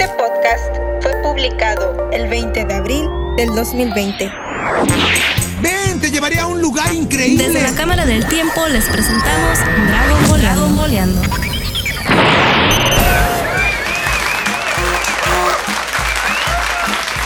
Este podcast fue publicado el 20 de abril del 2020. Ven, te llevaré a un lugar increíble. Desde la Cámara del Tiempo les presentamos Dragon Dragon Boleando.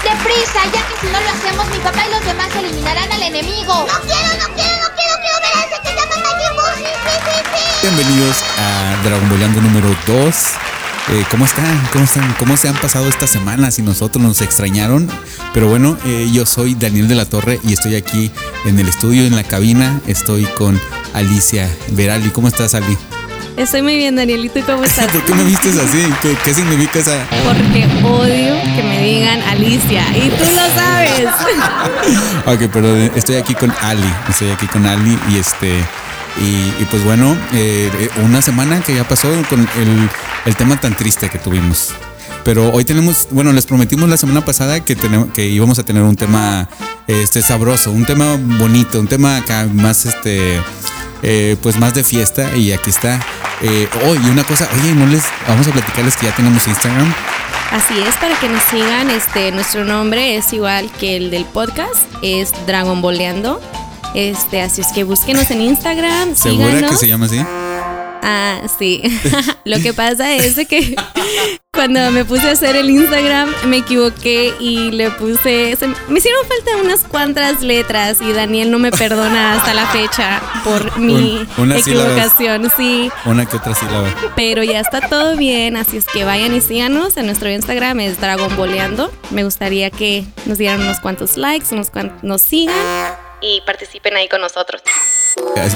¡Deprisa! Ya que si no lo hacemos, mi papá y los demás eliminarán al enemigo. ¡No quiero, no quiero, no quiero, quiero ver a ese que llama Majin Buu! ¡Sí, sí, sí, sí! Bienvenidos a Dragon Boleando número 2. Eh, ¿Cómo están? ¿Cómo están? ¿Cómo se han pasado estas semanas? Si nosotros nos extrañaron. Pero bueno, eh, yo soy Daniel de la Torre y estoy aquí en el estudio, en la cabina. Estoy con Alicia Verali. ¿Cómo estás, Ali? Estoy muy bien, Daniel. ¿Y tú cómo estás? ¿Por qué me vistes así? ¿Qué, qué significa esa? Porque odio que me digan Alicia. Y tú lo sabes. ok, pero estoy aquí con Ali. Estoy aquí con Ali y este. Y, y pues bueno, eh, una semana que ya pasó con el, el tema tan triste que tuvimos. Pero hoy tenemos, bueno, les prometimos la semana pasada que, tenemos, que íbamos a tener un tema este, sabroso, un tema bonito, un tema acá más, este, eh, pues más de fiesta. Y aquí está. Eh, oh, y una cosa, oye, no les, vamos a platicarles que ya tenemos Instagram. Así es, para que nos sigan, este, nuestro nombre es igual que el del podcast, es Dragon Boleando. Este, así es que búsquenos en Instagram. ¿Segura síganos. que se llama así? Ah, sí. Lo que pasa es de que cuando me puse a hacer el Instagram me equivoqué y le puse. se- me hicieron falta unas cuantas letras y Daniel no me perdona hasta la fecha por mi Un- unas sílabas. equivocación, sí. Una que otra sílaba. Pero ya está todo bien, así es que vayan y síganos. En nuestro Instagram es Dragon Boleando. Me gustaría que nos dieran unos cuantos likes, unos cuantos nos sigan y participen ahí con nosotros.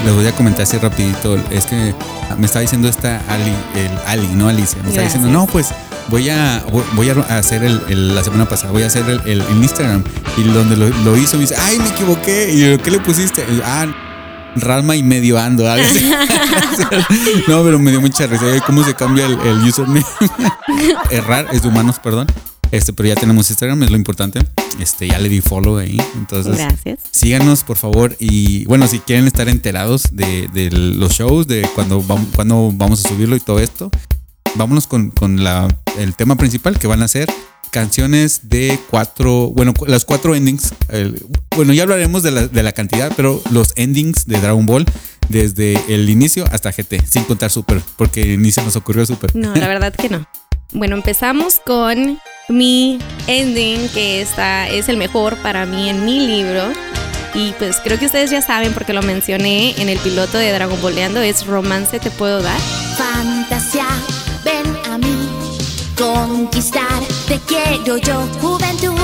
Les voy a comentar así rapidito. Es que me estaba diciendo esta Ali, el Ali, no Alicia. Me está Gracias. diciendo, no, pues voy a voy- a hacer el, el- la semana pasada, voy a hacer el, el- el Instagram. Y donde lo, lo hizo, me dice, ay, me equivoqué. Y yo, ¿qué le pusiste? Y yo, ah, Ralma y medio ando. algo así. no, pero me dio mucha risa. Ay, ¿Cómo se cambia el, el username? Errar es de humanos, perdón. Este, pero ya tenemos Instagram, es lo importante. Este, ya le di follow ahí. Entonces, Gracias. Síganos, por favor. Y bueno, si quieren estar enterados de, de los shows, de cuando vamos, cuando vamos a subirlo y todo esto, vámonos con, con la, el tema principal que van a ser canciones de cuatro, bueno, las cuatro endings. El- bueno, ya hablaremos de la, de la cantidad, pero los endings de Dragon Ball desde el inicio hasta GT, sin contar Super, porque ni se nos ocurrió Super. No, la verdad que no. Bueno, empezamos con mi ending, que esta es el mejor para mí en mi libro. Y pues creo que ustedes ya saben porque lo mencioné en el piloto de Dragon Boleando, es Romance Te Puedo Dar. Fantasía, ven a mí. Conquistar, te quiero yo, juventud.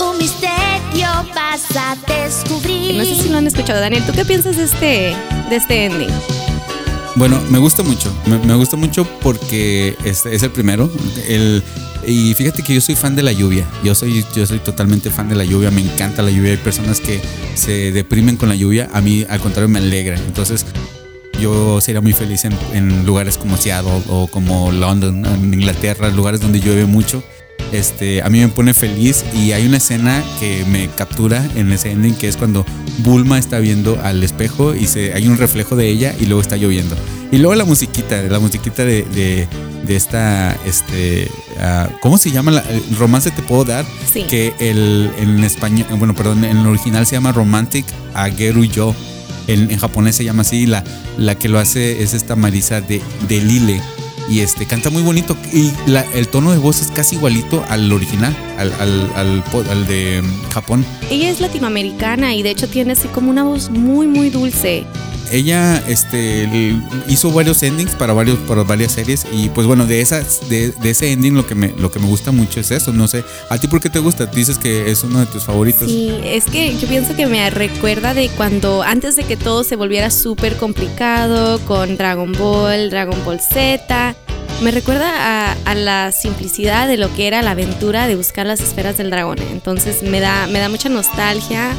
Un misterio vas a descubrir. No sé si lo han escuchado. Daniel, ¿tú qué piensas de este, de este ending? Bueno, me gusta mucho. Me, me gusta mucho porque es, es el primero. El, y fíjate que yo soy fan de la lluvia. Yo soy, yo soy totalmente fan de la lluvia. Me encanta la lluvia. Hay personas que se deprimen con la lluvia. A mí, al contrario, me alegra. Entonces, yo sería muy feliz en, en lugares como Seattle o como London, en Inglaterra, lugares donde llueve mucho. Este, a mí me pone feliz y hay una escena que me captura en ese ending que es cuando Bulma está viendo al espejo y se, hay un reflejo de ella y luego está lloviendo. Y luego la musiquita, la musiquita de, de, de esta, este, ah, ¿cómo se llama? La, el romance te puedo dar. Sí. Que el, en español, bueno, perdón, en el original se llama Romantic Ageru Yo. En, en japonés se llama así. La, la que lo hace es esta Marisa de, de Lile. Y este canta muy bonito. Y la- el tono de voz es casi igualito al original, al, al, al al de mm, Japón. Ella es latinoamericana y de hecho tiene así como una voz muy, muy dulce. Ella este, hizo varios endings para, varios, para varias series. Y pues bueno, de, esas, de, ese ending lo que, me, lo que me gusta mucho es eso. No sé, ¿a ti por qué te gusta? Dices que es uno de tus favoritos. Sí, es que yo pienso que me recuerda de cuando antes de que todo se volviera súper complicado con Dragon Ball, Dragon Ball Z. Me recuerda a, a la simplicidad de lo que era la aventura de buscar las esferas del dragón. Entonces me da, me da mucha nostalgia.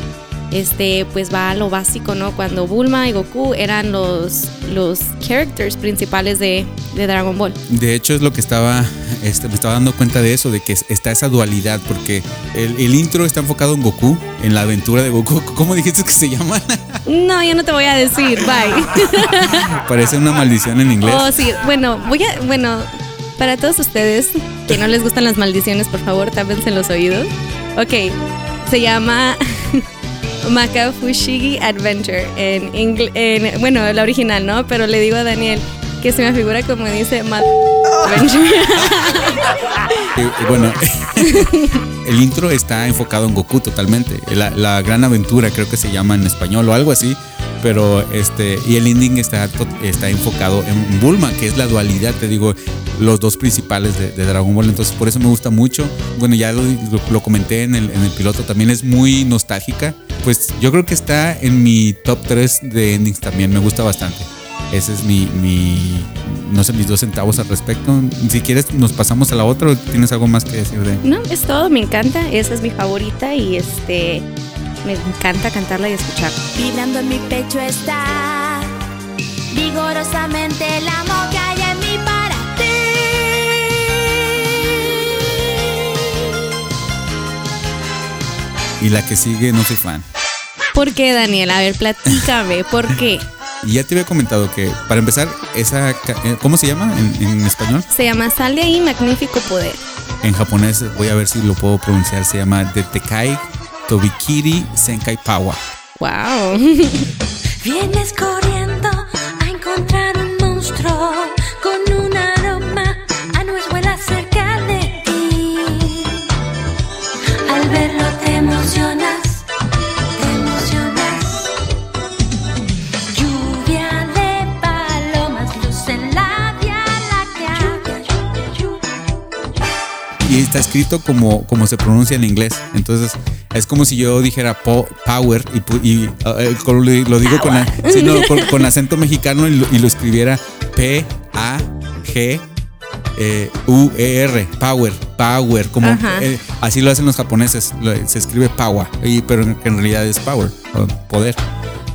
Este, pues va a lo básico, ¿no? Cuando Bulma y Goku eran los, los characters principales de, de Dragon Ball. De hecho, es lo que estaba, este, me estaba dando cuenta de eso, de que es- está esa dualidad, porque el, el intro está enfocado en Goku, en la aventura de Goku. ¿Cómo dijiste que se llama? No, yo no te voy a decir, bye. Parece una maldición en inglés. Oh, sí, bueno, voy a, bueno, Para todos ustedes que no les gustan las maldiciones, por favor, tápense los oídos. Ok, se llama Makafushigi Adventure en, en bueno, la original, ¿no? Pero le digo a Daniel que se me figura como dice Mad Adventure. Bueno, el intro está enfocado en Goku totalmente. La, la gran aventura creo que se llama en español o algo así. Pero este, y el ending está, está enfocado en Bulma, que es la dualidad, te digo, los dos principales de, de Dragon Ball. Entonces, por eso me gusta mucho. Bueno, ya lo, lo- lo comenté en el, en el piloto, también es muy nostálgica. Pues yo creo que está en mi top 3 de endings también, me gusta bastante. Ese es mi, mi, no sé, mis dos centavos al respecto. Si quieres, nos pasamos a la otra o tienes algo más que decir de. No, es todo, me encanta, esa es mi favorita y este me encanta cantarla y escucharla. Vibrando en mi pecho está vigorosamente el amor Y la que sigue, no soy fan. ¿Por qué, Daniel? A ver, platícame, ¿por qué? Y ya te había comentado que, para empezar, esa. eh, ¿Cómo se llama en, en español? Se llama Sal de ahí, magnífico poder. En japonés, voy a ver si lo puedo pronunciar. Se llama Detekai Tobikiri Senkai Pawa. Wow. Vienes corriendo a encontrar está escrito como, como se pronuncia en inglés. Entonces, es como si yo dijera po- power y, eh, con- lo digo con, la- sí, no, con, con acento mexicano y lo, y lo escribiera P-A-G. eh, U-E-R, power, power, como eh, así lo hacen los japoneses, se escribe power, y, pero en, en realidad es power, poder.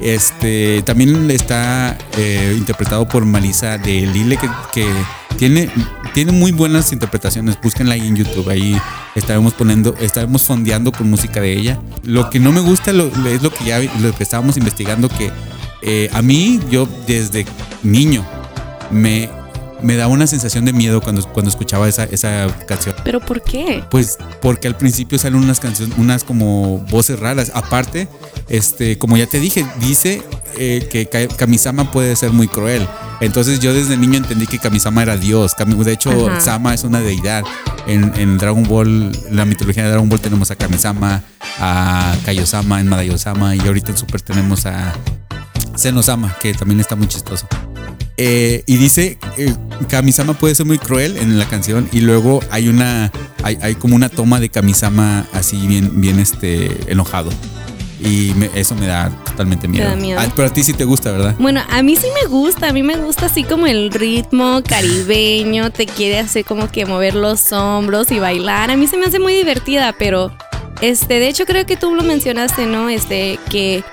Este también está eh, interpretado por Marisa de Lille, que, tiene, tiene muy buenas interpretaciones. Búsquenla ahí en YouTube. Ahí estaremos poniendo, estaremos fondeando con música de ella. Lo que no me gusta es lo que ya lo que estábamos investigando, que eh, a mí, yo desde niño, me, me da una sensación de miedo cuando, cuando escuchaba esa, esa canción. ¿Pero por qué? Pues porque al principio salen unas canciones, unas como voces raras. Aparte, este, como ya te dije, dice eh, que Ka- Kamisama puede ser muy cruel. Entonces yo desde niño entendí que Kamisama era Dios. De hecho, Ajá. Sama es una deidad. En, en Dragon Ball, en la mitología de Dragon Ball tenemos a Kamisama, a Kaiosama, en Madayosama y ahorita en Super tenemos a Senosama, que también está muy chistoso. Eh, y dice eh, Kamisama puede ser muy cruel en la canción y luego hay una hay, hay como una toma de Kamisama así bien bien este enojado y me- eso me da totalmente miedo. da miedo. Ah, pero a ti sí te gusta, ¿verdad? Bueno, a mí sí me gusta, a mí me gusta así como el ritmo caribeño, te quiere hacer como que mover los hombros y bailar. A mí se me hace muy divertida, pero este, de hecho creo que tú lo mencionaste, ¿no? Este, que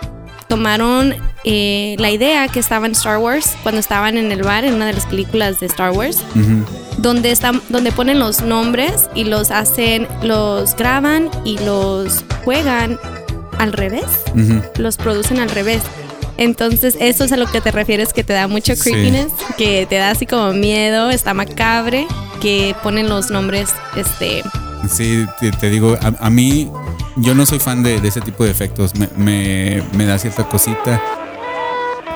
tomaron eh, la idea que estaba en Star Wars cuando estaban en el bar en una de las películas de Star Wars donde están donde ponen los nombres y los hacen los graban y los juegan al revés los producen al revés entonces eso es a lo que te refieres que te da mucho Sí. creepiness que te da así como miedo está macabre que ponen los nombres este Sí, te, te digo, a, a mí yo no soy fan de, de ese tipo de efectos. Me, me- me da cierta cosita.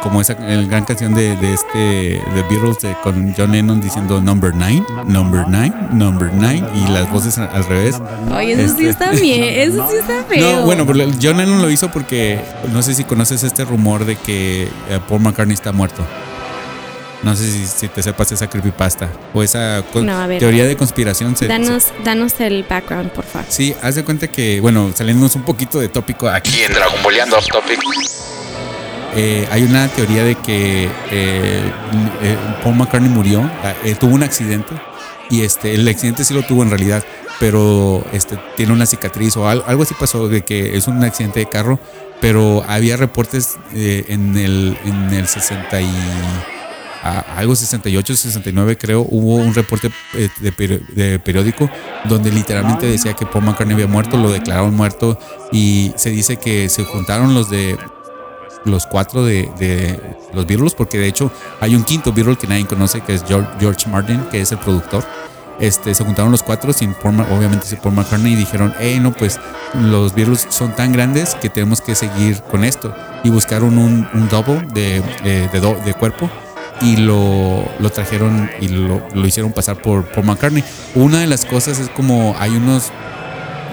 Como esa el gran canción de, de este de Beatles de- con John Lennon diciendo number nine, number nine, number nine y las voces al, revés. oye eso sí Este- está bien eso sí está feo No, bueno, pero John Lennon lo hizo porque no sé si conoces este rumor de que eh, Paul McCartney está muerto. No sé si, si te sepas esa creepypasta o esa No, ver. teoría de conspiración. se- se- danos danos el background por favor Sí, haz de cuenta que, bueno, saliéndonos un poquito de tópico aquí en Dragon Boleando Off Topic. Eh, hay una teoría de que eh, eh, Paul McCartney murió, eh, tuvo un accidente y este, el accidente sí lo tuvo en realidad, pero este, tiene una cicatriz o al- algo así pasó de que es un accidente de carro, pero había reportes eh, en, el, en el 60 y a- algo 68, 69 creo, hubo un reporte eh, de periódico donde literalmente decía que Paul McCartney había muerto, lo declararon muerto y se dice que se juntaron los de los cuatro de, de los Beatles, porque de hecho hay un quinto Beatle que nadie conoce, que es George, George Martin, que es el productor. este, se juntaron los cuatro, sin Paul obviamente sin Paul McCartney, y dijeron, hey, no, pues los Beatles son tan grandes que tenemos que seguir con esto. Y buscaron un, un double de, eh, de, do- de cuerpo y lo, lo trajeron y lo, lo hicieron pasar por Paul McCartney. Una de las cosas es como hay unos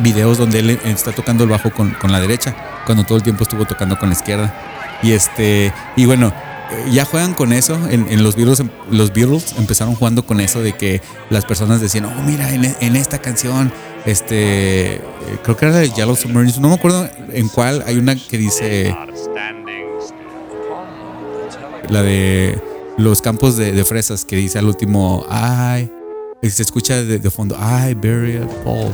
videos donde él está tocando el bajo con, con la derecha, cuando todo el tiempo estuvo tocando con la izquierda. Y este, y bueno, eh, ya juegan con eso. En, los Beatles, los Beatles empezaron jugando con eso de que las personas decían, oh, mira, en, en esta canción, este, eh, creo que era de Yellow Submarines, no me acuerdo en cuál, hay una que dice la de los campos de, fresas que dice al último, ay, se escucha de, de fondo, ay, buried Paul.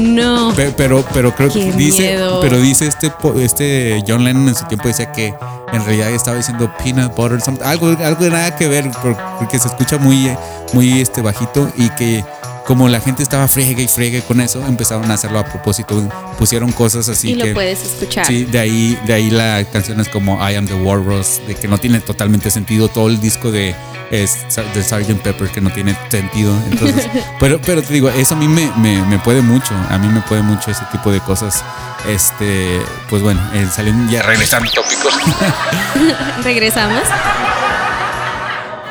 No. Pe- Pero, pero creo que dice, miedo. pero dice este, po- este John Lennon en su tiempo decía que en realidad estaba diciendo peanut butter, algo, algo de nada que ver, por- porque se escucha muy, muy este bajito y que como la gente estaba friegue y friegue con eso, empezaron a hacerlo a propósito, pusieron cosas así y que lo puedes escuchar. Sí, de ahí, de ahí la canción es como I Am the Walrus, de que no tiene totalmente sentido. Todo el disco de, es, de Sgt. Pepper que no tiene sentido. Entonces, pero, pero te digo, eso a mí me, me, me puede mucho. A mí me puede mucho ese tipo de cosas. Este, pues bueno, eh, salen ya regresando tópicos. Regresamos.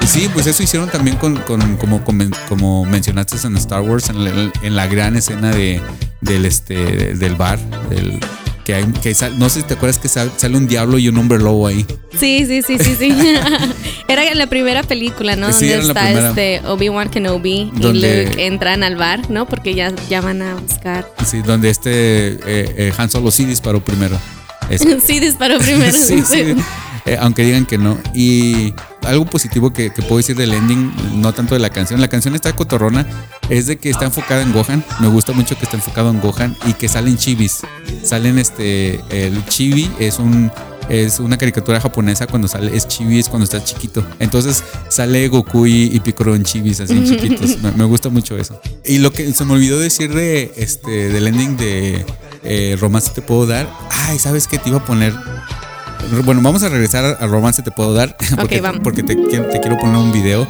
Sí, pues eso hicieron también con, con- como, como, como mencionaste en Star Wars, en la, en la gran escena de, del, este, del bar, del, que hay, que sal- no sé si te acuerdas que sal- sale un diablo y un hombre lobo ahí. Sí, sí, sí, sí, sí. era en la primera película, ¿no? Sí, Donde está este Obi-Wan Kenobi Donde- y Luke entran al bar, ¿no? Porque ya, ya van a buscar. Sí, donde este eh, eh, Han Solo sí disparó primero. Sí, disparó primero. sí, sí. Eh, aunque digan que no. Y algo positivo que, que puedo decir del ending, no tanto de la canción. La canción está cotorrona, es de que está enfocada en Gohan. Me gusta mucho que está enfocado en Gohan y que salen chibis. Salen este. El chibi es un. Es una caricatura japonesa cuando sale, es chibi, es cuando está chiquito. Entonces sale Goku y, y Piccolo en chibis así chiquitos. Me, me gusta mucho eso. Y lo que se me olvidó decir de este del ending de eh, Romance te puedo dar. Ay, ¿sabes qué te iba a poner? Bueno, vamos a regresar a Romance Te Puedo Dar. Porque, vamos. porque te, quiero- te quiero poner un video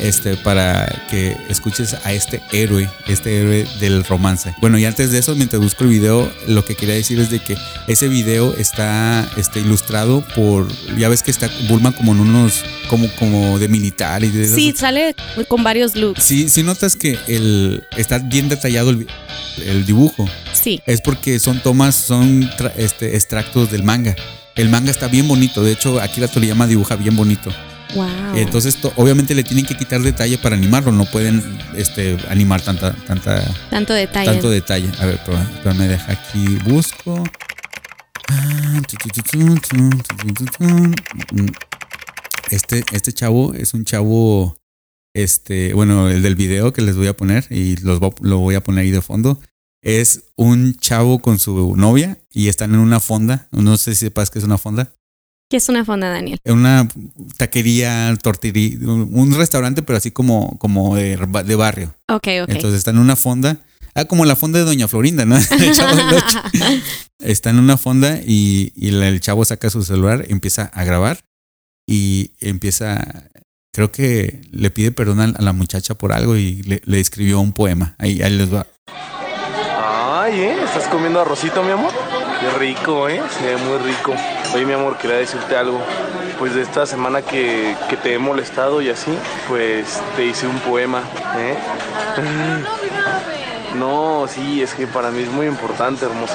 este, para que escuches a este héroe, este héroe del romance. Bueno, y antes de eso, mientras busco el video, lo que quería decir es de que ese video está este, ilustrado por. Ya ves que está Bulma como en unos. como, como de militar y de Sí, sale con varios looks. Sí, sí notas que el, está bien detallado el, el dibujo Sí. es porque son tomas, son tra- este, extractos del manga. El manga está bien bonito. De hecho, Akira Toriyama dibuja bien bonito. Wow. Entonces, obviamente le tienen que quitar detalle para animarlo. No pueden este, animar tanta, tanta, tanto detalle. Tanto detalle. A ver, pero me deja aquí. Busco. Este, este chavo es un chavo. Este, bueno, el del video que les voy a poner y los, lo voy a poner ahí de fondo. Es un chavo con su novia y están en una fonda. No sé si sepas que es una fonda. ¿Qué es una fonda, Daniel? Una taquería, tortillería, un restaurante, pero así como, como de, de barrio. Ok, ok. Entonces está en una fonda. Ah, como la fonda de Doña Florinda, ¿no? El chavo del Ocho. Está en una fonda y, y el chavo saca su celular, empieza a grabar y empieza, creo que le pide perdón a a la muchacha por algo y le, le escribió un poema. Ahí, ahí les va. ¿Eh? ¿Estás comiendo arrocito, mi amor? Qué rico, ¿eh? Se ve muy rico. Oye, mi amor, quería decirte algo. Pues de esta semana que, que te he molestado y así, pues te hice un poema, ¿eh? No, sí, es que para mí es muy importante, hermosa.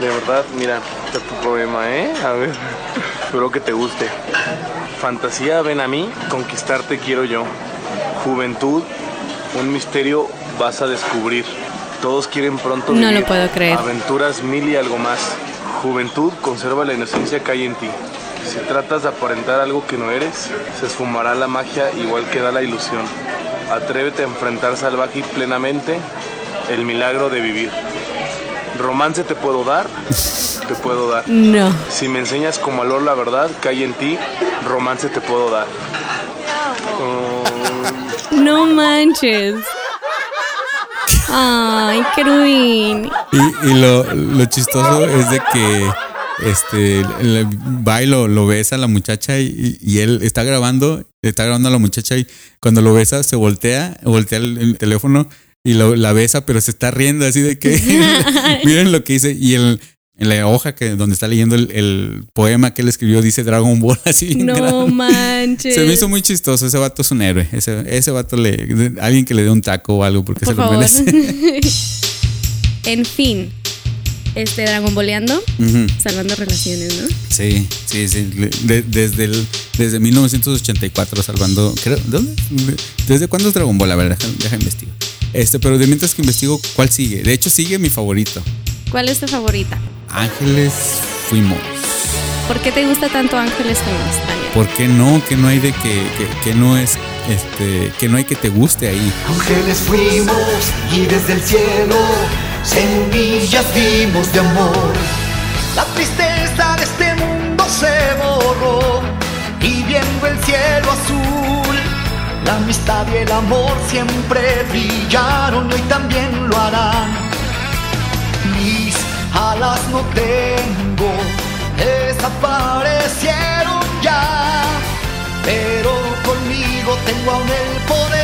De verdad, mira, está tu poema, ¿eh? A ver, espero que te guste. Fantasía, ven a mí, conquistarte quiero yo. Juventud, un misterio vas a descubrir. Todos quieren pronto No lo puedo creer. Aventuras mil y algo más. Juventud, conserva la inocencia que hay en ti. Si tratas de aparentar algo que no eres, se esfumará la magia igual que da la ilusión. Atrévete a enfrentar salvaje y plenamente el milagro de vivir. Romance te puedo dar, te puedo dar. No. Si me enseñas con valor la verdad que hay en ti, romance te puedo dar. Oh, No manches. Ay, qué ruin. Y, y lo, chistoso es de que este, va y lo, besa a la muchacha y, él está grabando, está grabando a la muchacha y cuando lo besa se voltea, voltea el, el teléfono y lo- la besa, pero se está riendo así de que miren lo que dice y el en la hoja que donde está leyendo el, el poema que él escribió dice Dragon Ball así. No manches. Se me hizo muy chistoso. Ese vato es un héroe. Ese, ese vato le. Alguien que le dé un taco o algo porque Por se lo favor. merece. en fin, este Dragon Boleando, salvando relaciones, ¿no? Sí, sí, sí. De- desde, el, desde 1984 salvando. Creo, ¿Dónde? ¿Desde cuándo es Dragon Ball? A ver, deja, deja investigo. Este, pero de mientras que investigo, ¿cuál sigue? De hecho, sigue mi favorito. ¿Cuál es tu favorita? Ángeles fuimos. ¿Por qué te gusta tanto Ángeles Fuimos, Daniel? ¿Por qué no? Que no hay de que, que, que no es. Este, que no hay que te guste ahí. Ángeles fuimos y desde el cielo semillas vimos de amor. La tristeza de este mundo se borró y viendo el cielo azul, la amistad y el amor siempre brillaron y hoy también lo harán. Alas no tengo, desaparecieron ya, pero conmigo tengo aún el poder.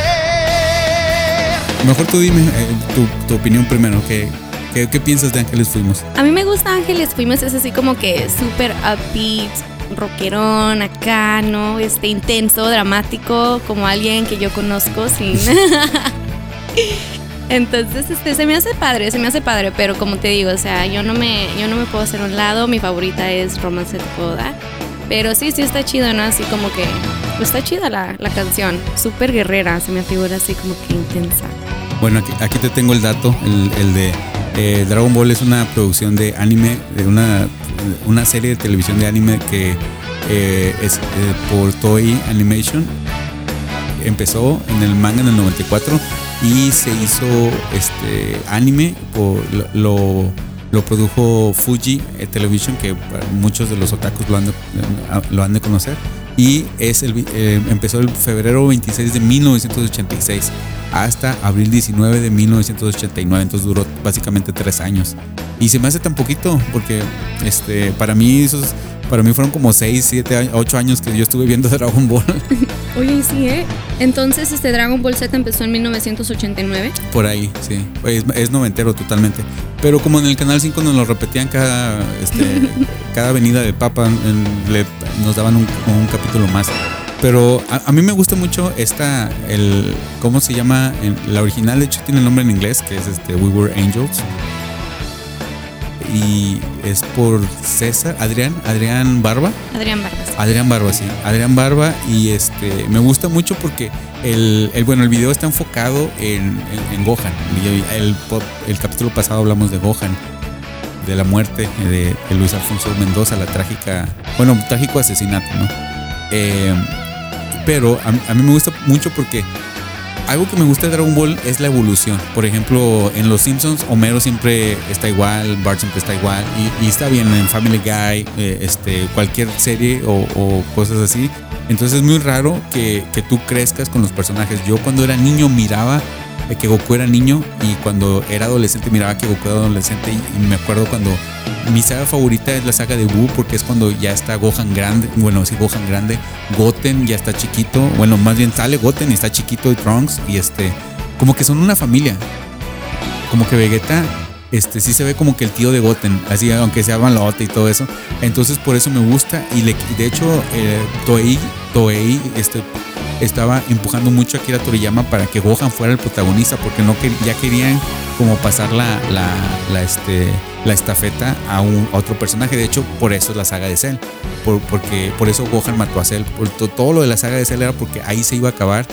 Mejor tú dime eh, tu, tu opinión primero. ¿Qué, qué, qué piensas de Ángeles fuimos? A mí me gusta Ángeles Fuimos, es así como que súper upbeat, rockerón, acá, ¿no? Este, intenso, dramático, como alguien que yo conozco, sin... Entonces, este, se me hace padre, se me hace padre, pero como te digo, o sea, yo no me, yo no me puedo hacer un lado, mi favorita es Romance Te Puedo Dar. Pero sí, sí está chido, ¿no? Así como que, pues está chida la, la canción, súper guerrera, se me figura así como que intensa. Bueno, aquí, te tengo el dato, el, el de eh, Dragon Ball es una producción de anime, de una, una serie de televisión de anime que eh, es eh, por Toei Animation. Empezó en el manga en el 94 y se hizo este anime, por, lo, lo, produjo Fuji eh, Television, que muchos de los otakus lo han de, lo han de conocer. Y es el, eh, empezó el febrero 26 de 1986 hasta abril 19 de 1989. Entonces duró básicamente tres años. Y se me hace tan poquito porque este, para mí esos, para mí fueron como 6, 7, 8 años que yo estuve viendo Dragon Ball. Oye, sí, ¿eh? Entonces, este Dragon Ball Z empezó en 1989. Por ahí, sí. Es, es noventero totalmente. Pero como en el Canal 5 nos lo repetían cada, este, cada venida de Papa, en- le- nos daban un, un capítulo más. Pero a, a mí me gusta mucho esta, el, ¿cómo se llama? En- la original, de hecho, tiene el nombre en inglés, que es este We Were Angels. Y es por César, Adrián, Adrián Barba. Adrián Vargas. Adrián Barba, sí. Adrián Barba y este me gusta mucho porque el, el- bueno, el video está enfocado en, en- en Gohan. El, el capítulo pasado hablamos de Gohan, de la muerte de, de Luis Alfonso Mendoza, la trágica, bueno, trágico asesinato, ¿no? Eh, pero a, a mí me gusta mucho porque algo que me gusta de Dragon Ball es la evolución. Por ejemplo, en Los Simpsons, Homero siempre está igual, Bart siempre está igual, y, está bien en Family Guy, eh, este, cualquier serie o, o cosas así. Entonces es muy raro que, que tú crezcas con los personajes. Yo cuando era niño miraba que Goku era niño y cuando era adolescente miraba que Goku era adolescente y, me acuerdo cuando mi saga favorita es la saga de Buu porque es cuando ya está Gohan grande, bueno, sí Gohan grande, Goten ya está chiquito, bueno, más bien sale Goten y está chiquito y Trunks y este, como que son una familia. Como que Vegeta este sí se ve como que el tío de Goten, así aunque sea malote y todo eso. Entonces por eso me gusta y, le, de hecho eh, Toei, Toei este, estaba empujando mucho a Akira Toriyama para que Gohan fuera el protagonista porque no ya querían como pasar la, la, este, la estafeta a, un, a otro personaje. De hecho, por eso es la saga de Cell. Por, porque, por eso Gohan mató a Cell. Todo lo de la saga de Cell era porque ahí se iba a acabar.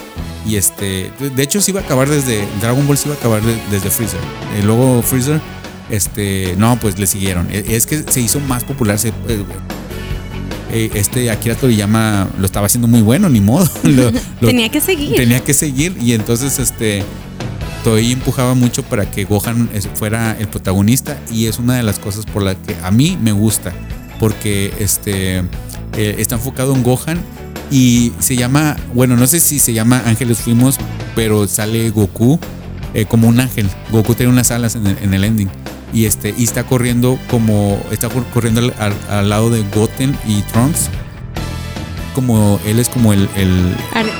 Y este, de, hecho, se iba a acabar desde Dragon Ball, se iba a acabar de- desde Freezer. Y luego Freezer, este, no, pues le siguieron. E- Es que se hizo más popular. Se, eh, este Akira Toriyama lo estaba haciendo muy bueno, ni modo. Lo- lo- Tenía que seguir. tenía que seguir y entonces este Toei empujaba mucho para que Gohan fuera el protagonista y es una de las cosas por las que a mí me gusta porque este eh, está enfocado en Gohan y se llama bueno no sé si se llama Ángeles Fuimos pero sale Goku eh, como un ángel Goku tiene unas alas en el, en el ending y este y está corriendo como está cor- corriendo al, al- al lado de Goten y Trunks como él es como el, el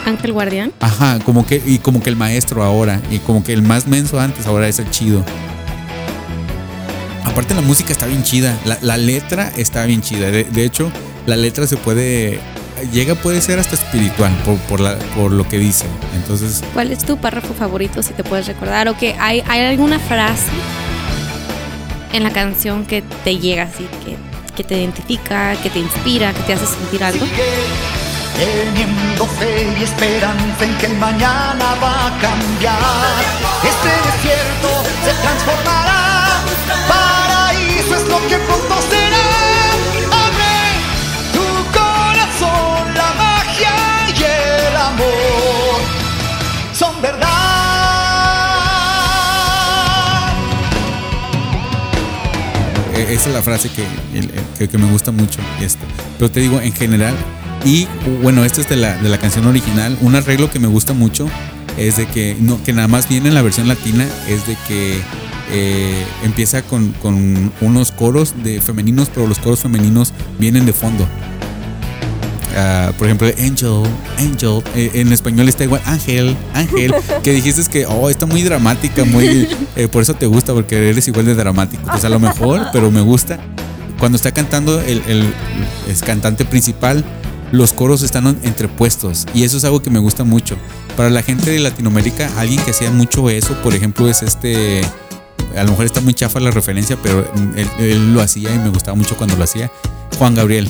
Ángel Guardián. ajá como que y como que el maestro ahora y como que el más menso antes ahora es el chido aparte la música está bien chida la, la letra está bien chida de, de hecho la letra se puede llega puede ser hasta espiritual por, por, la, por lo que dice entonces ¿Cuál es tu párrafo favorito, si te puedes recordar? ¿O que hay, hay alguna frase en la canción que te llega así, que, que te identifica, que te inspira, que te hace sentir algo? Teniendo fe y esperanza en que el mañana va a cambiar. Este desierto se transformará. Paraíso es lo que pronto será. Abre tu corazón, la magia y el amor Esa es la frase que, que me gusta mucho. Este. Pero te digo, en general, y bueno, esto es de la, de la canción original, un arreglo que me gusta mucho es de que, no, que nada más viene en la versión latina, es de que eh, empieza con, con unos coros de femeninos, pero los coros femeninos vienen de fondo. Ah, por ejemplo, Angel, Angel, eh, en español está igual, Ángel, Ángel, que dijiste que, oh, está muy dramática, muy, eh, por eso te gusta, porque eres igual de dramático. Pues a lo mejor, pero me gusta. Cuando está cantando el, el- es cantante principal, los coros están entrepuestos y eso es algo que me gusta mucho. Para la gente de Latinoamérica, alguien que hacía mucho eso, por ejemplo, es este, a lo mejor está muy chafa la referencia, pero él, él lo hacía y me gustaba mucho cuando lo hacía. Juan Gabriel.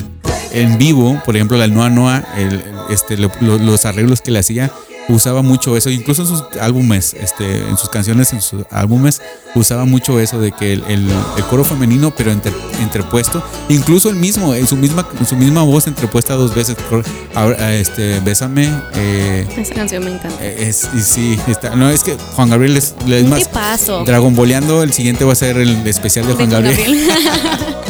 En vivo, por ejemplo, la Noa Noa, el- este, lo- lo- los arreglos que le hacía, usaba mucho eso, incluso en sus álbumes, este, en sus canciones, en sus álbumes, usaba mucho eso de que el, el- el coro femenino, pero entre- entrepuesto, incluso el mismo, en su misma, en su misma voz entrepuesta dos veces. Ahora, este, Bésame, eh, Esa canción me encanta. es, y sí, está, no, es que Juan Gabriel es, es más. Dragon Boleando, el siguiente va a ser el especial de De Juan Juan Gabriel.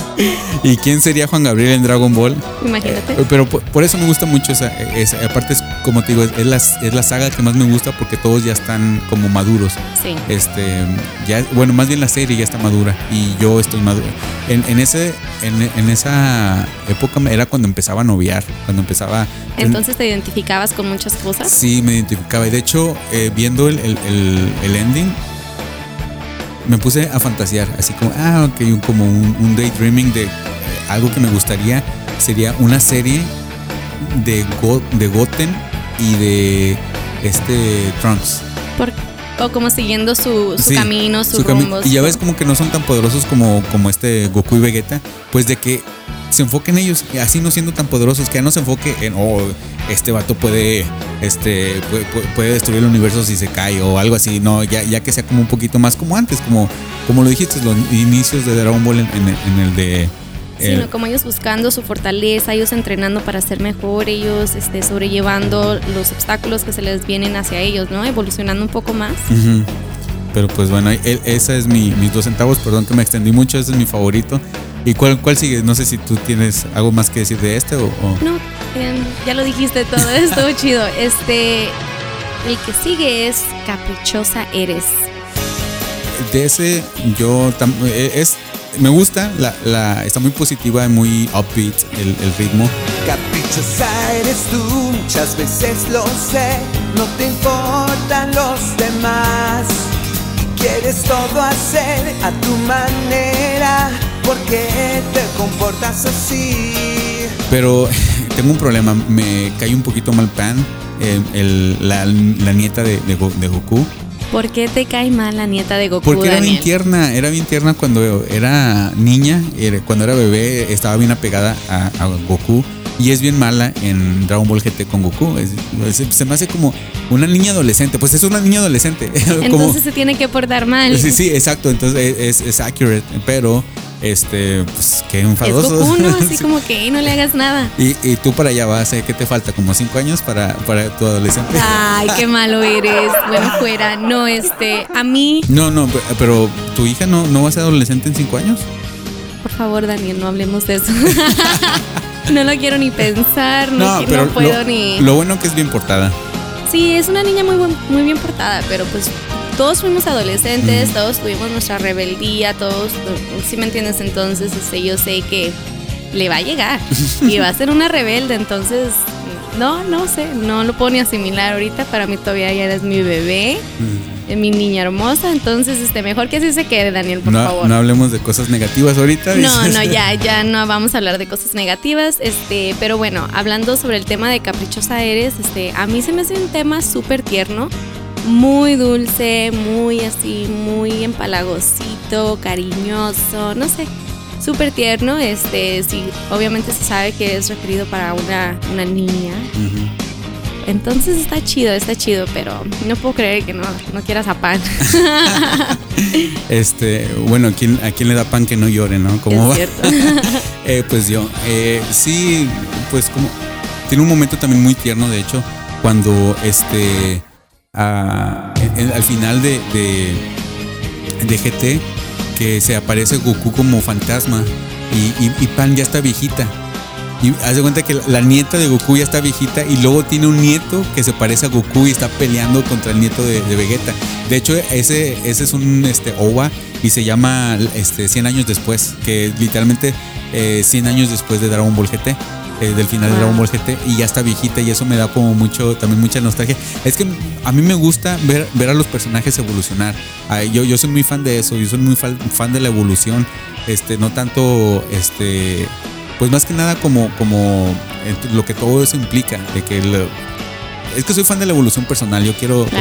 ¿Y quién sería Juan Gabriel en Dragon Ball? Imagínate. Eh, Pero por, por eso me gusta mucho esa, esa- aparte es como te digo, es la, es la saga que más me gusta porque todos ya están como maduros. Sí. Este, ya, bueno, más bien la serie ya está madura y yo estoy maduro. En, en ese, en, en esa época era cuando empezaba a noviar, cuando empezaba. Entonces te identificabas con muchas cosas. Sí, me identificaba. Y de hecho, eh, viendo el, el- el- el ending, me puse a fantasear, así como, ah, ok, como un, un daydreaming de eh, algo que me gustaría sería una serie de, Go- de Goten y de este Trunks. Por- o como siguiendo su, su Sí, camino, su, su cami- rumbo. Y ya ves como que no son tan poderosos como, como este Goku y Vegeta, pues de que se enfoque en ellos, así no siendo tan poderosos, que ya no se enfoque en, oh, este vato puede, este, puede, destruir el universo si se cae o algo así, no, ya, ya que sea como un poquito más como antes, como, como lo dijiste, los inicios de Dragon Ball en, en el- en el de... Sí, el- ¿no? como ellos buscando su fortaleza, ellos entrenando para ser mejor, ellos este, sobrellevando los obstáculos que se les vienen hacia ellos, ¿no? Evolucionando un poco más. Ujú. Pero pues bueno, e- esa es mi, mis dos centavos, perdón que me extendí mucho, ese es mi favorito. ¿Y cuál, cuál sigue? No sé si tú tienes algo más que decir de este o... o- No, em, ya lo dijiste todo, estuvo chido. Este, el que sigue es Caprichosa Eres. De ese yo eh, es me gusta, la, la, está muy positiva y muy upbeat el, el ritmo. Caprichosa eres tú, muchas veces lo sé, no te importan los demás. Quieres todo hacer a tu manera, ¿por qué te comportas así? Pero tengo un problema, me cae un poquito mal pan, eh, el- la, la nieta de, de de Goku. ¿Por qué te cae mal la nieta de Goku, Porque era bien Daniel? tierna, era bien tierna cuando era niña, cuando era bebé estaba bien apegada a, a Goku y es bien mala en Dragon Ball GT con Goku. Es- es- se me hace como una niña adolescente, pues es una niña adolescente. como- Entonces se tiene que portar mal. Sí, sí, exacto. Entonces es, es accurate, pero este, pues qué Es enfadoso. Goku, ¿no? Así Sí. como que no le hagas nada. Y, y tú para allá vas, ¿eh? ¿qué te falta? ¿Como cinco años para, para tu adolescente? Ay, qué malo eres. Bueno, fuera. No, este, a mí, No, no, pe- pero tu hija no, no va a ser adolescente en cinco años. por favor, Daniel, no hablemos de eso. no lo quiero ni pensar, no, qui- pero no puedo lo, ni. lo bueno que es bien portada. Sí, es una niña muy, buen- muy bien portada, pero pues todos fuimos adolescentes, todos tuvimos nuestra rebeldía, todos, si me entiendes, entonces este, yo sé que le va a llegar y va a ser una rebelde, entonces no, no sé, no lo puedo ni asimilar ahorita, para mí todavía ya eres mi bebé, mi niña hermosa, entonces este, mejor que así se quede, Daniel, por no, favor. no hablemos de cosas negativas ahorita. No, no, ya, ya no vamos a hablar de cosas negativas, este, pero bueno, hablando sobre el tema de Caprichosa Eres, este, a mí se me hace un tema súper tierno, muy dulce, muy así, muy empalagosito, cariñoso, no sé, súper tierno, este, sí, obviamente se sabe que es referido para una, una niña, entonces está chido, está chido, pero no puedo creer que no, no quieras a pan. Este, bueno, ¿a quién, ¿a quién le da pan que no llore, no? ¿Cómo va? cierto. Eh, pues yo, eh, sí, pues como tiene un momento también muy tierno, de hecho, cuando este al final de, de, GT que se aparece Goku como fantasma y, Pan ya está viejita. Y haz de cuenta que la, nieta de Goku ya está viejita y luego tiene un nieto que se parece a Goku y está peleando contra el nieto de, de Vegeta. De hecho, ese, ese es un este, OVA y se llama este, 100 años después, que literalmente eh, 100 años después de Dragon Ball GT. Eh, del final de. Dragon Ball GT y ya está viejita y eso me da como mucho también mucha nostalgia es que a mí me gusta ver, ver a los personajes evolucionar Ay, yo, yo soy muy fan de eso yo soy muy fan, fan de la evolución este no tanto este pues más que nada como, como lo que todo eso implica, de que es que soy fan de la evolución personal, yo quiero como-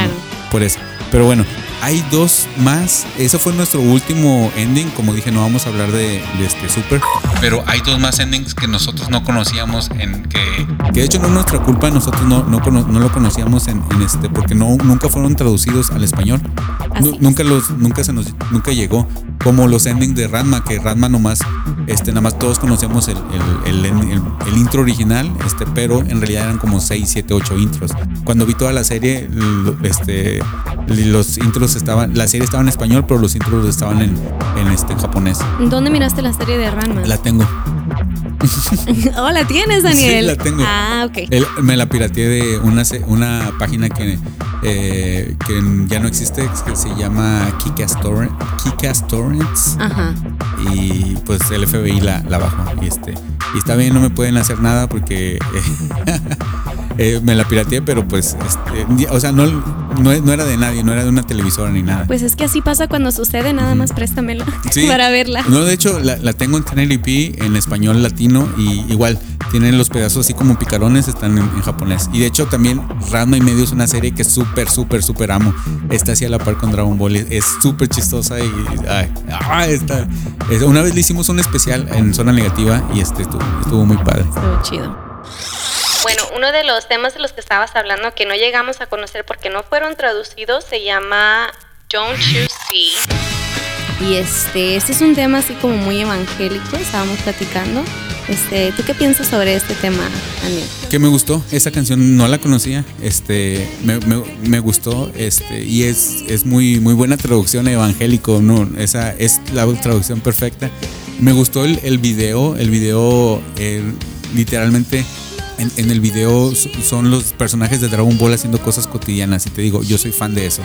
por eso. Pero bueno, hay dos más. Eso fue nuestro último ending. Como dije, no vamos a hablar de, de este super. Pero hay dos más endings que nosotros no conocíamos en que. Que de hecho no es nuestra culpa, nosotros no, no, cono- no lo conocíamos en, en este, porque no, nunca fueron traducidos al español. Es. nunca los, nunca se nos, nunca llegó. Como los endings de Ranma, que Ranma nomás, este, nada más todos conocemos el, el, el- el- el intro original, este, pero en realidad eran como 6, 7, 8 intros. Cuando vi toda la serie, este, los intros estaban, la serie estaba en español, pero los intros estaban en, en este, en japonés. ¿Dónde miraste la serie de Ranma? La tengo. oh, la tienes, Daniel. Sí, la tengo. Ah, ok. Me la pirateé de una, una página que, eh, que ya no existe, que se llama Kikas Torrent, Torrents. Ajá. y pues el FBI la, la bajó y este y está bien no me pueden hacer nada porque eh, me la pirateé pero pues este, o sea no, no no era de nadie no era de una televisora ni nada Pues es que así pasa cuando sucede, nada más préstamela Sí. para verla. no de hecho la, la tengo en 1080p en español latino y igual tienen los pedazos así como picarones están en, en japonés y de hecho también Ranma y medio es una serie que súper súper súper amo está así a la par con Dragon Ball es- súper chistosa y ay, ah, está es- una vez le hicimos un especial en zona negativa y este estuvo, estuvo muy padre Estuvo chido. Bueno, uno de los temas de los que estabas hablando que no llegamos a conocer porque no fueron traducidos se llama Don't You See. Y este, este es un tema así como muy evangélico, estábamos platicando. Este, ¿tú qué piensas sobre este tema, Daniel? que me gustó esa canción no la conocía este me, me- me gustó este y es, es muy muy buena traducción a evangélico no esa es la traducción perfecta me gustó el, el video el video eh, literalmente en, en el video so- son los personajes de Dragon Ball haciendo cosas cotidianas y te digo yo soy fan de eso.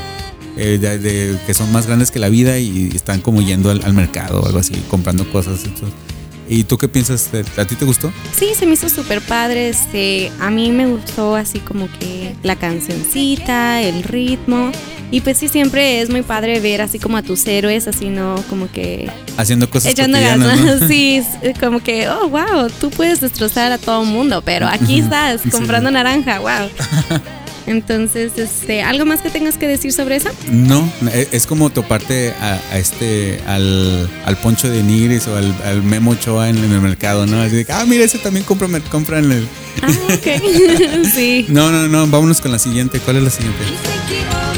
Eh, de, que son más grandes que la vida y están como yendo al, al mercado o algo así comprando cosas ¿Y tú qué piensas? ¿A ti te gustó? Sí, se me hizo súper padre. Este, a mí me gustó así como que la cancioncita, el ritmo. Y pues sí, siempre es muy padre ver así como a tus héroes, así, ¿no? Como que Haciendo cosas echando ganas. ¿no? Sí, como que, oh, wow, tú puedes destrozar a todo mundo, pero aquí estás Sí. comprando naranja, wow. Entonces, este, ¿algo más que tengas que decir sobre eso? No, e- es como toparte a, a este, al, al Poncho de Nigris o al, al Memo Ochoa en, en el mercado, ¿no? Así de que, ah, mira, ese también compra, me- compra en el... Ah, ok. sí. No, no, no, vámonos con la siguiente. ¿Cuál es la siguiente?「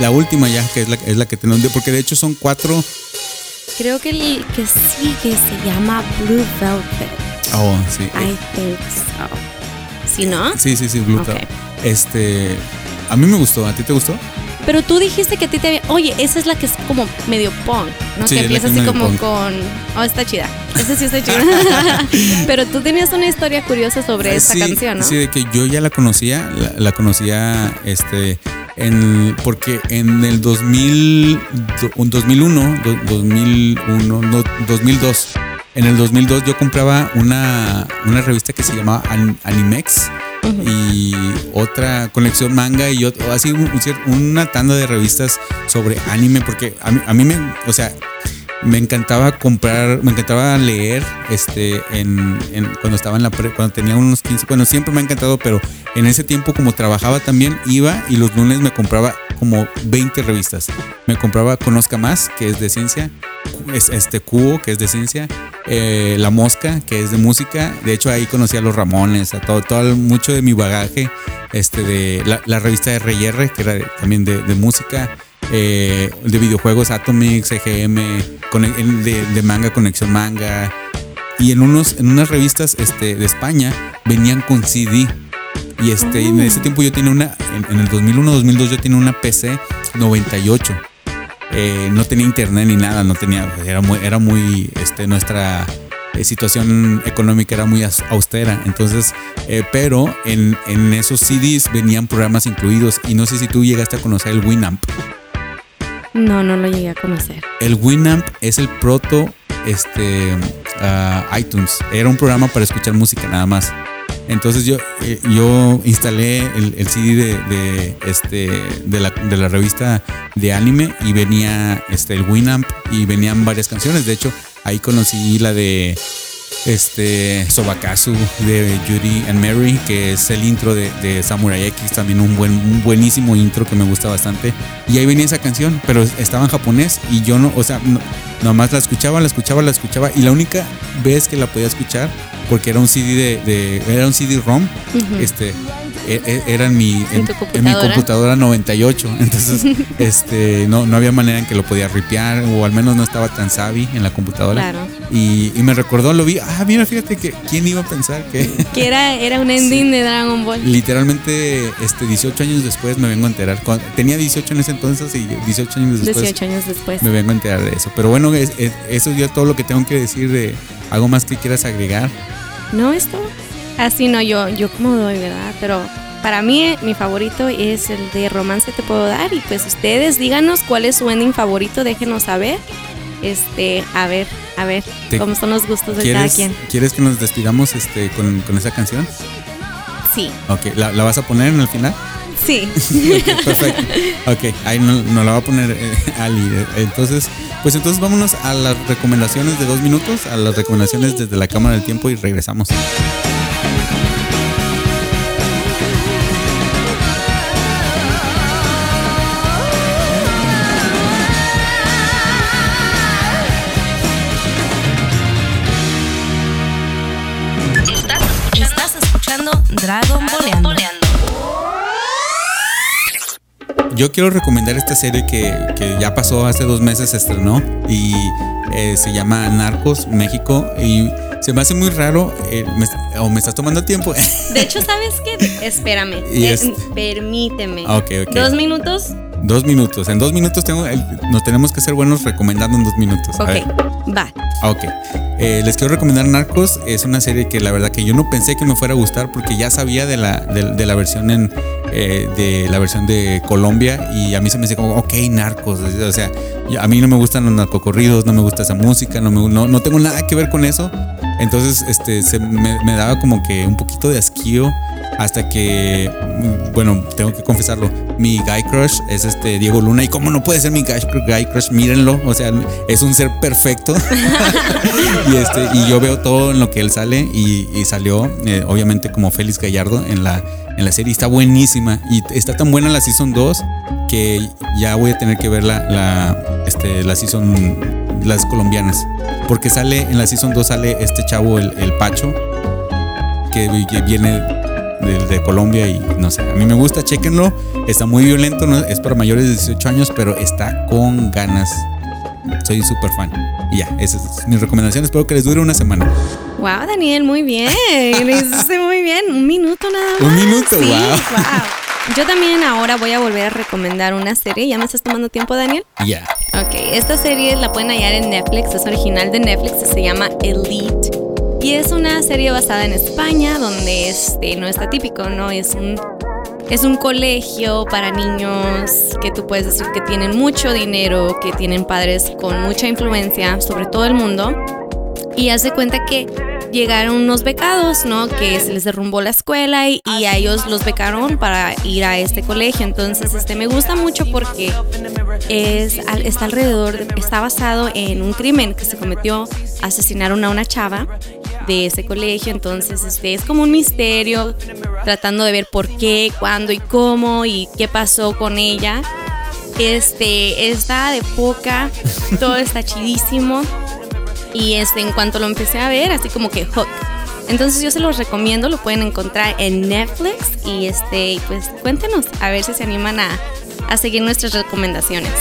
La última ya, que es la, es la que tenemos, porque de hecho son cuatro... Creo que el que sí, que se llama Blue Velvet. Oh, sí. I think so. así, ¿no? Sí, sí, sí, Blue. Cloud. Este, a mí me gustó, ¿a ti te gustó? Pero tú dijiste que a ti te había. Oye, esa es la que es como medio punk, ¿no? Sí, que empieza así como punk. con. Oh, está chida. Esa sí está chida. Pero tú tenías una historia curiosa sobre esa sí, canción, ¿no? Sí, de que yo ya la conocía, la, la conocía, este, en, porque en el 2000, do- un 2001, do- 2001, no, 2002, en el 2002 yo compraba una, una revista que se llamaba An- Animex y otra colección manga y ot- así un- una tanda de revistas sobre anime porque a mí, a mí me, o sea, me encantaba comprar, me encantaba leer este en, cuando estaba en la pre- cuando tenía unos 15, bueno, siempre me ha encantado, pero en ese tiempo como trabajaba también iba y los lunes me compraba como 20 revistas. Me compraba Conozca Más, que es de ciencia, este Cubo, que es de ciencia, eh, La Mosca, que es de música. De hecho ahí conocí a los Ramones, a todo, todo mucho de mi bagaje, este de la, revista RR, que era de- también de, de música eh, de videojuegos Atomix, EGM, cone- el de, de manga, Conexión Manga. Y en, unos, en unas revistas este, de España venían con CD. Y este, en ese tiempo yo tenía una, en, en el 2001-2002 yo tenía una PC 98. Eh, no tenía internet ni nada, no tenía, era muy, era muy, este, nuestra eh, situación económica era muy aus- austera. Entonces, eh, pero en, en esos CDs venían programas incluidos. Y no sé si tú llegaste a conocer el Winamp. No, no lo llegué a conocer. El Winamp es el proto este, ah, iTunes. Era un programa para escuchar música nada más. Entonces yo, eh, yo instalé el, CD de, de, este, de, la, de la revista de anime y venía este, el Winamp y venían varias canciones. De hecho, ahí conocí la de este Sobakazu de Judy and Mary, que es el intro de, de Samurai X, también un buen un buenísimo intro que me gusta bastante. Y ahí venía esa canción, pero estaba en japonés y yo no, o sea, no, nomás la escuchaba, la escuchaba, la escuchaba y la única vez que la podía escuchar porque era un CD de, de- era un CD-ROM, Ujú. este e- e- era en mi ¿En en, mi computadora? computadora 98, entonces este no, no había manera en que lo podía ripear o al menos no estaba tan savvy en la computadora. Claro. Y, y me recordó, lo vi, ah, mira, fíjate que quién iba a pensar que Que era, era un ending de Dragon Ball. literalmente este 18 años después me vengo a enterar. Cuando- tenía 18 en ese entonces y 18 años después 18 años después. me vengo a enterar de eso. Pero bueno, es- es- eso es ya todo lo que tengo que decir de algo más que quieras agregar. No, esto. Así no, yo, yo como doy, ¿verdad? Pero para mí, eh, mi favorito es el de romance te puedo dar. Y pues ustedes díganos cuál es su ending favorito, déjenos saber. Este, a ver, a ver, cómo son los gustos de cada ¿Quieres, quien. ¿Quieres que nos despidamos este, con, con esa canción? Sí, Ok, ¿la, la vas a poner en el final? Sí. Ok, perfecto. Ok, ahí no, no la va a poner eh, Ali. Entonces, pues entonces vámonos a las recomendaciones de dos minutos, a las recomendaciones desde la Cámara del Tiempo y regresamos. Yo quiero recomendar esta serie que, que ya pasó hace dos meses, se estrenó y eh, se llama Narcos México y se me hace muy raro, eh, me- o me estás tomando tiempo. De hecho, ¿sabes qué? Espérame. Eh, permíteme. Ah, ok, ok. Dos minutos. Dos minutos, en dos minutos tengo, nos tenemos que ser buenos recomendando en dos minutos. A Ok, ver. va. Ok. Eh, les quiero recomendar Narcos. Es una serie que la verdad que yo no pensé que me fuera a gustar porque ya sabía de la, de, de la versión en eh, de la versión de Colombia y a mí se me dice como, ok, Narcos. O sea, a mí no me gustan los narcocorridos, no me gusta esa música, no, me, no, no tengo nada que ver con eso. Entonces, este, se me, me daba como que un poquito de asquío hasta que, bueno, tengo que confesarlo, mi guy crush es este Diego Luna. Y cómo no puede ser mi guy, crush, mírenlo, o sea, es un ser perfecto. Y este y yo veo todo en lo que él sale y, salió eh, obviamente como Félix Gallardo en la en la serie. Está buenísima. Y está tan buena la season 2 que ya voy a tener que ver la, este la season las colombianas. Porque sale en la season 2 sale este chavo el, el Pacho que viene de, de Colombia y no sé, a mí me gusta, chéquenlo, está muy violento, no, es para mayores de 18 años, pero está con ganas. soy súper fan. Y ya, esa es mi recomendación. Espero que les dure una semana. Wow, Daniel, muy bien. Lo hiciste muy bien. Un minuto nada más. Un minuto, Sí, wow. wow. Yo también ahora voy a volver a recomendar una serie. ¿Ya me estás tomando tiempo, Daniel? Ya. Ok, esta serie la pueden hallar en Netflix, es original de Netflix, se llama Elite. Y es una serie basada en España, donde este no está típico, ¿no? Es un, es un colegio para niños que tú puedes decir que tienen mucho dinero, que tienen padres con mucha influencia sobre todo el mundo. Y hace cuenta que llegaron unos becados, ¿no? Que se les derrumbó la escuela y, a ellos los becaron para ir a este colegio. Entonces, este me gusta mucho porque es, está alrededor, de- está basado en un crimen que se cometió, asesinaron a una chava de ese colegio, entonces este es como un misterio, tratando de ver por qué, cuándo y cómo y qué pasó con ella. Este está de poca, todo está chidísimo y este en cuanto lo empecé a ver, así como que hook. Entonces yo se los recomiendo, lo pueden encontrar en Netflix y este pues cuéntenos a ver si se animan a, a seguir nuestras recomendaciones.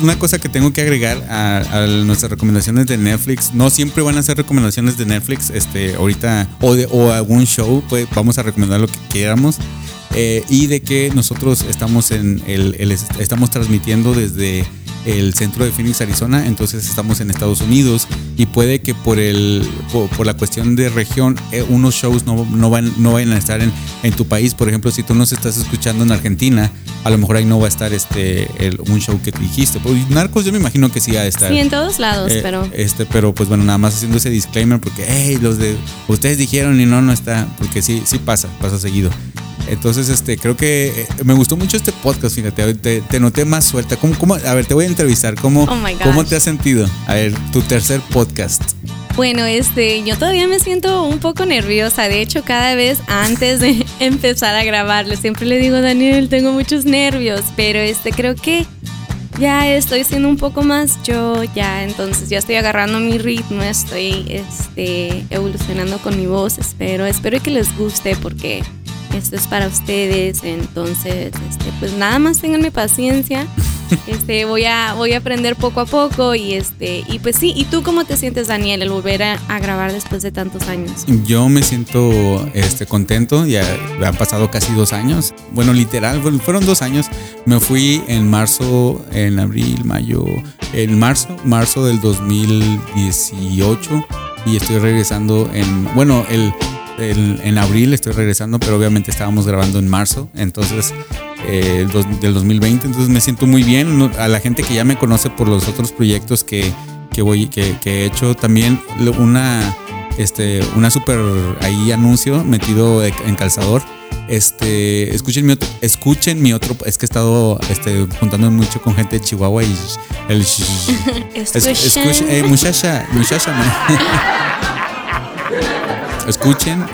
Una cosa que tengo que agregar a, nuestras recomendaciones de Netflix, no siempre van a ser recomendaciones de Netflix, este, ahorita, o, de, o algún show, pues vamos a recomendar lo que queramos. eh, y de que nosotros estamos en el- estamos transmitiendo desde el centro de Phoenix, Arizona, entonces estamos en Estados Unidos y puede que por el por, por la cuestión de región eh, unos shows no, no van no vayan a estar en, en tu país, por ejemplo, si tú nos estás escuchando en Argentina, a lo mejor ahí no va a estar este el- un show que dijiste. Pues, Narcos yo me imagino que sí va a estar. Sí, en todos lados, Eh, pero Este, pero pues bueno, nada más haciendo ese disclaimer porque, hey, los de ustedes dijeron y no, no está, porque sí, sí pasa, pasa seguido. Entonces, este, creo que eh, me gustó mucho este podcast, fíjate, te, te noté más suelta. ¿Cómo, cómo, a ver, te voy a entrevistar, ¿cómo, Oh. ¿cómo te has sentido? A ver, tu tercer podcast. Bueno, este, yo todavía me siento un poco nerviosa. De hecho, cada vez antes de empezar a grabarlo, siempre le digo, Daniel, tengo muchos nervios. Pero este, creo que ya estoy siendo un poco más yo, ya, entonces ya estoy agarrando mi ritmo, estoy este, evolucionando con mi voz. Espero, espero que les guste porque esto es para ustedes. Entonces, este, pues nada más tenganme paciencia. Este, voy a, voy a aprender poco a poco y este, y pues sí, ¿y tú cómo te sientes, Daniel, el volver a, grabar después de tantos años? Yo me siento este, contento, ya han pasado casi dos años. Bueno, literal, fueron dos años. Me fui en marzo, en abril, mayo, en marzo, marzo del 2018 y estoy regresando en, bueno, el, el- en abril estoy regresando, pero obviamente estábamos grabando en marzo, entonces eh, dos- del 2020, entonces me siento muy bien. A la gente que ya me conoce por los otros proyectos que, que voy, que, que he hecho también una este, una super ahí anuncio metido de- en calzador. Este, escuchen mi otro, escuchen mi otro, es que he estado este, juntando mucho con gente de Chihuahua y el es- escuchen, eh, muchacha, muchacha, man. escuchen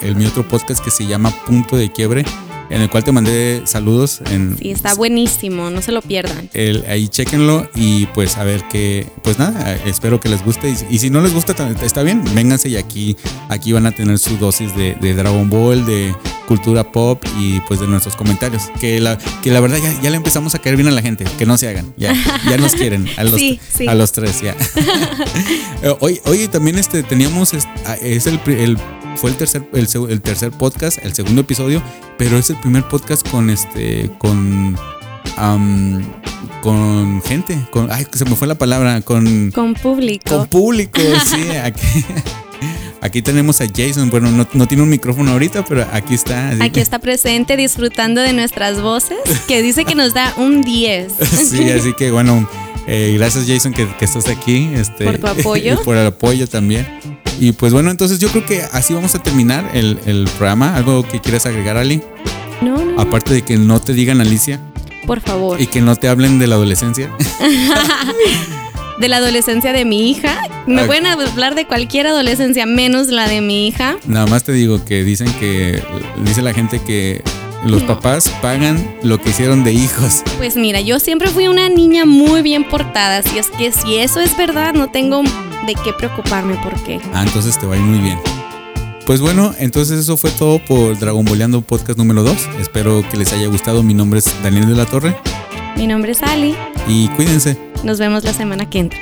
el mi otro podcast que se llama Punto de Quiebre, en el cual te mandé saludos en Sí, está buenísimo, no se lo pierdan. el- ahí chequenlo y pues a ver qué, pues nada, espero que les guste y, y si no les gusta está bien, vénganse y aquí, aquí van a tener su dosis de, de Dragon Ball, de cultura pop y pues de nuestros comentarios, que la, que la verdad ya, ya le empezamos a caer bien a la gente, que no se hagan, ya, ya nos quieren, a los, Sí, sí. a los tres ya. Eh, Oye, oye, también este teníamos es, ah, es el, fue el tercer el, el tercer podcast, el segundo episodio, pero es el primer podcast con este con con gente, con ay, se me fue la palabra, con Con público. con público, sí, aquí Aquí tenemos a Jason, bueno, no, no tiene un micrófono ahorita, pero aquí está. Aquí que- está presente disfrutando de nuestras voces, que dice que nos da un 10. Sí, así que bueno, eh, gracias Jason que, que estás aquí. Este, Por tu apoyo. y por el apoyo también. Y pues bueno, entonces yo creo que así vamos a terminar el, el programa. ¿Algo que quieras agregar, Ali? No, no, Aparte de que no te digan Alicia por favor. y que no te hablen de la adolescencia. De la adolescencia de mi hija. Me pueden hablar de cualquier adolescencia menos la de mi hija. Nada más te digo que dicen que, dice la gente que los papás pagan lo que hicieron de hijos. Pues mira, yo siempre fui una niña muy bien portada, así es que si eso es verdad, no tengo de qué preocuparme porque Ah, entonces te va a ir muy bien. Pues bueno, entonces eso fue todo por Dragon Boleando Podcast número 2. Espero que les haya gustado. Mi nombre es Daniel de la Torre mi nombre es Ali. y cuídense. Nos vemos la semana que entra.